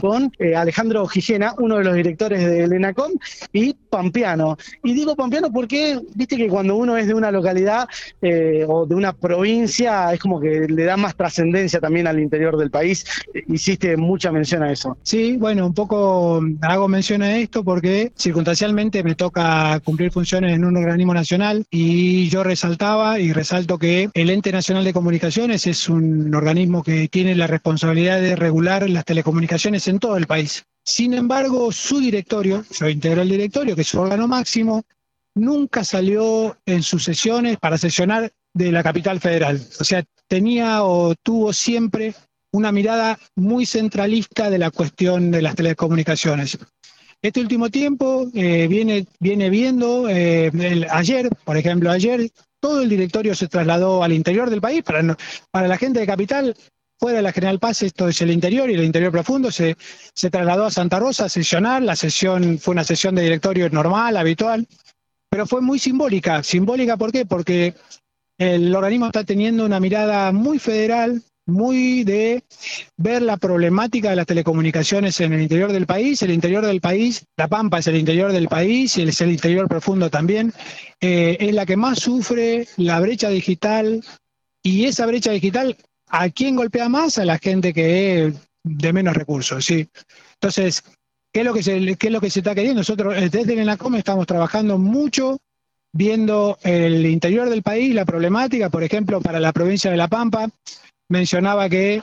con eh, Alejandro Gijena, uno de los directores del ENACOM, y Pampeano. Y digo Pampeano porque, viste que cuando uno es de una localidad eh, o de una provincia, es como que le da más trascendencia también al interior del país. Hiciste mucha mención a eso. Sí, bueno, un poco hago mención a esto porque circunstancialmente me toca cumplir funciones en un organismo nacional y yo resaltaba y resalto que el Ente Nacional de Comunicaciones es un organismo que tiene la responsabilidad de regular las telecomunicaciones en todo el país. Sin embargo, su directorio, yo integro el directorio, que es su órgano máximo, nunca salió en sus sesiones para sesionar de la capital federal. O sea, tenía o tuvo siempre una mirada muy centralista de la cuestión de las telecomunicaciones. Este último tiempo eh, viene, viene viendo, eh, ayer, por ejemplo, ayer todo el directorio se trasladó al interior del país. Para, para la gente de Capital fuera de la General Paz, esto es el interior y el interior profundo, se, se trasladó a Santa Rosa a sesionar, la sesión fue una sesión de directorio normal, habitual, pero fue muy simbólica. ¿Simbólica por qué? Porque el organismo está teniendo una mirada muy federal, muy de ver la problemática de las telecomunicaciones en el interior del país. El interior del país, La Pampa es el interior del país y es el interior profundo también, eh, es la que más sufre la brecha digital y esa brecha digital ¿A quién golpea más? A la gente que es de menos recursos, ¿sí? Entonces, ¿qué es lo que se, está queriendo? Nosotros eh, desde el ENACOM estamos trabajando mucho viendo el interior del país, la problemática, por ejemplo, para la provincia de La Pampa, mencionaba que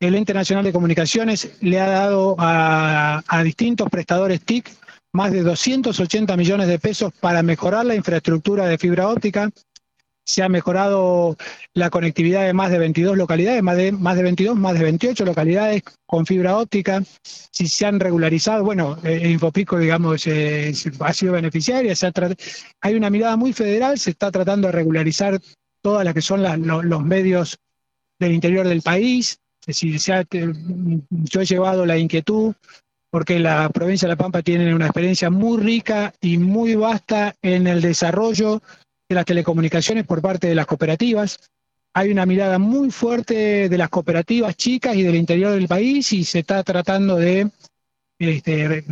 el Ente Nacional de Comunicaciones le ha dado a distintos prestadores TIC más de 280 millones de pesos para mejorar la infraestructura de fibra óptica, se ha mejorado la conectividad de más de 22 localidades, más de, más de 22, más de 28 localidades con fibra óptica, si se han regularizado, bueno, eh, Infopico, digamos, eh, ha sido beneficiaria, hay una mirada muy federal, se está tratando de regularizar todas las que son los medios del interior del país, es decir, yo he llevado la inquietud porque la provincia de La Pampa tiene una experiencia muy rica y muy vasta en el desarrollo de las telecomunicaciones por parte de las cooperativas. Hay una mirada muy fuerte de las cooperativas chicas y del interior del país y se está tratando de este,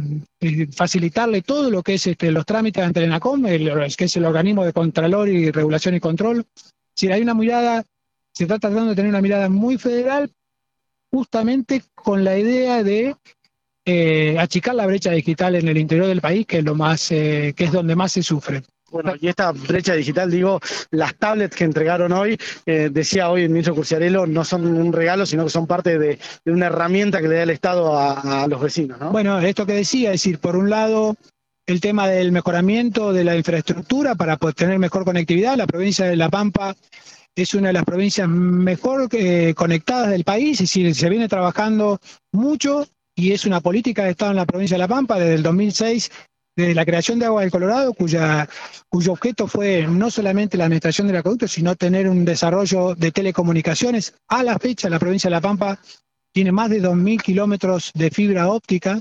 facilitarle todo lo que es este, los trámites ante el ENACOM, que es el organismo de Contralor y Regulación y Control. Si hay una mirada, se está tratando de tener una mirada muy federal, justamente con la idea de eh, achicar la brecha digital en el interior del país, que es lo más, eh, que es donde más se sufre. Bueno, y esta brecha digital, digo, las tablets que entregaron hoy, eh, decía hoy el ministro Curciarello, no son un regalo, sino que son parte de, una herramienta que le da el Estado a, los vecinos, ¿no? Bueno, esto que decía, es decir, por un lado, el tema del mejoramiento de la infraestructura para tener mejor conectividad. La provincia de La Pampa es una de las provincias mejor eh, conectadas del país, es decir, se viene trabajando mucho y es una política de Estado en la provincia de La Pampa desde el 2006 desde la creación de Agua del Colorado, cuyo objeto fue no solamente la administración del acueducto, sino tener un desarrollo de telecomunicaciones. A la fecha, la provincia de La Pampa tiene más de 2.000 kilómetros de fibra óptica.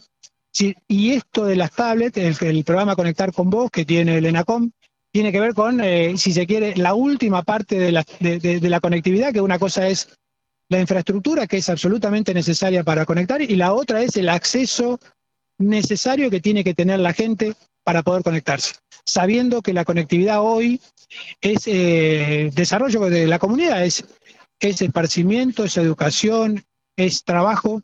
y esto de las tablets, el, programa Conectar con Vos que tiene el ENACOM, tiene que ver con, eh, si se quiere, la última parte de la, de la conectividad, que una cosa es la infraestructura, que es absolutamente necesaria para conectar, y la otra es el acceso necesario que tiene que tener la gente para poder conectarse, sabiendo que la conectividad hoy es eh, desarrollo de la comunidad, es, es esparcimiento, es educación, es trabajo,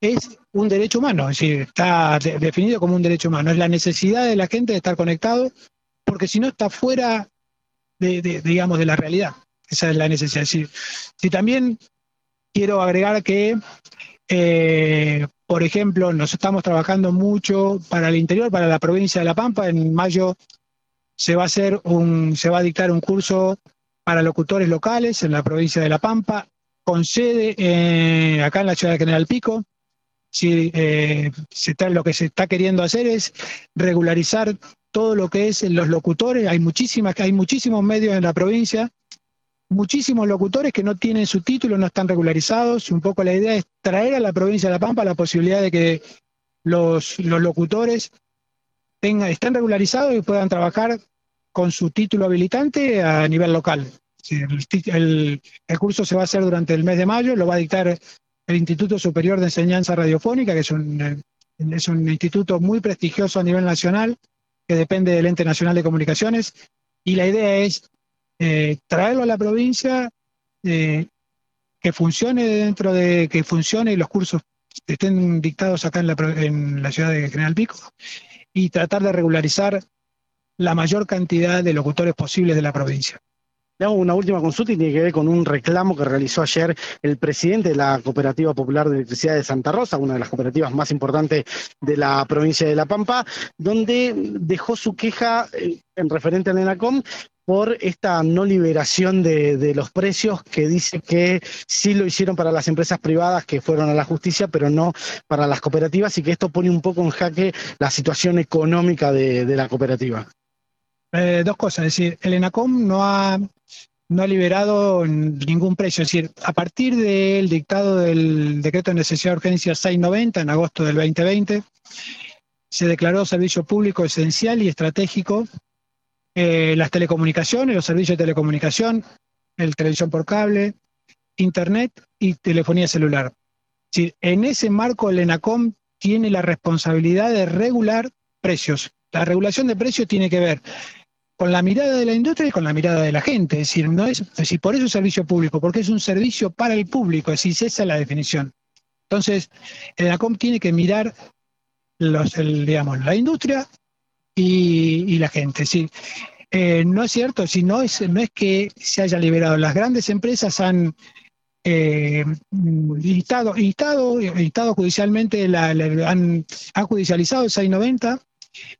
es un derecho humano, es decir, está definido como un derecho humano, es la necesidad de la gente de estar conectado, porque si no está fuera de, digamos, de la realidad. Esa es la necesidad. Si, también quiero agregar que eh, por ejemplo, nos estamos trabajando mucho para el interior, para la provincia de La Pampa. En mayo se va a hacer un, se va a dictar un curso para locutores locales en la provincia de La Pampa, con sede acá en la ciudad de General Pico. Si, eh, lo que se está queriendo hacer es regularizar todo lo que es los locutores. Hay muchísimas, hay muchísimos medios en la provincia muchísimos locutores que no tienen su título, no están regularizados. Un poco la idea es traer a la provincia de La Pampa la posibilidad de que los, locutores tengan, estén regularizados y puedan trabajar con su título habilitante a nivel local. El, el, curso se va a hacer durante el mes de mayo, lo va a dictar el Instituto Superior de Enseñanza Radiofónica, que es un, eh, es un instituto muy prestigioso a nivel nacional, que depende del Ente Nacional de Comunicaciones, y la idea es eh, traerlo a la provincia, eh, que funcione dentro de, que funcione y los cursos estén dictados acá en la, en la ciudad de General Pico, y tratar de regularizar la mayor cantidad de locutores posibles de la provincia. Le hago una última consulta y tiene que ver con un reclamo que realizó ayer el presidente de la Cooperativa Popular de Electricidad de Santa Rosa, una de las cooperativas más importantes de la provincia de La Pampa, donde dejó su queja eh, en referente al ENACOM por esta no liberación de, de, los precios que dice que sí lo hicieron para las empresas privadas que fueron a la justicia, pero no para las cooperativas y que esto pone un poco en jaque la situación económica de, la cooperativa. Eh, dos cosas, es decir, el ENACOM no ha, no ha liberado ningún precio, es decir, a partir del dictado del decreto de necesidad de urgencia 690 en agosto del 2020, se declaró servicio público esencial y estratégico eh, las telecomunicaciones, los servicios de telecomunicación, el televisión por cable, internet y telefonía celular. En ese marco el ENACOM tiene la responsabilidad de regular precios. La regulación de precios tiene que ver con la mirada de la industria y con la mirada de la gente. Es decir, no es, es decir, por eso es servicio público, porque es un servicio para el público, es decir, esa es la definición. Entonces, el ACOM tiene que mirar los, el, digamos, la industria y, la gente. Decir, eh, no es cierto, si no es, no es que se haya liberado. Las grandes empresas han eh, judicialmente, la, han, han judicializado el 690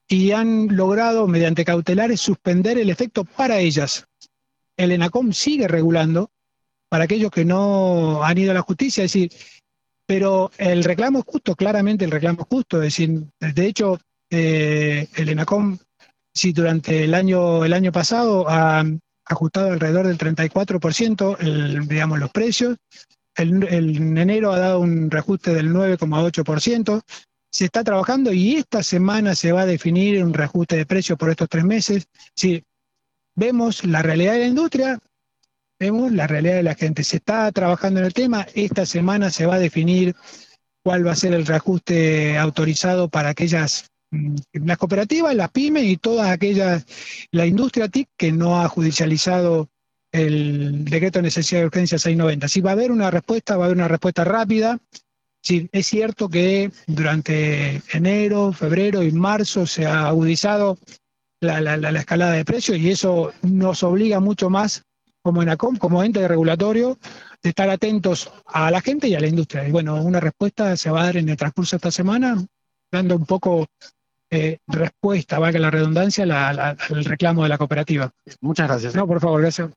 y han logrado, mediante cautelares, suspender el efecto para ellas. El ENACOM sigue regulando para aquellos que no han ido a la justicia, es decir, pero el reclamo es justo, claramente el reclamo es justo, es decir, de hecho, el ENACOM, si durante el año, el año pasado ha ajustado alrededor del 34%, el, digamos, los precios, el, el, en enero ha dado un reajuste del 9,8%, se está trabajando y esta semana se va a definir un reajuste de precios por estos tres meses. Sí, vemos la realidad de la industria, vemos la realidad de la gente. Se está trabajando en el tema, esta semana se va a definir cuál va a ser el reajuste autorizado para aquellas, las cooperativas, las pymes y todas aquellas, la industria TIC que no ha judicializado el decreto de necesidad de urgencia 690. Si va a haber una respuesta, va a haber una respuesta rápida, Sí, es cierto que durante enero, febrero y marzo se ha agudizado la, la, la, escalada de precios y eso nos obliga mucho más como ENACOM, como ente regulatorio, de estar atentos a la gente y a la industria. Y bueno, una respuesta se va a dar en el transcurso de esta semana, dando un poco eh, respuesta, valga la redundancia, al reclamo de la cooperativa. Muchas gracias. No, por favor, gracias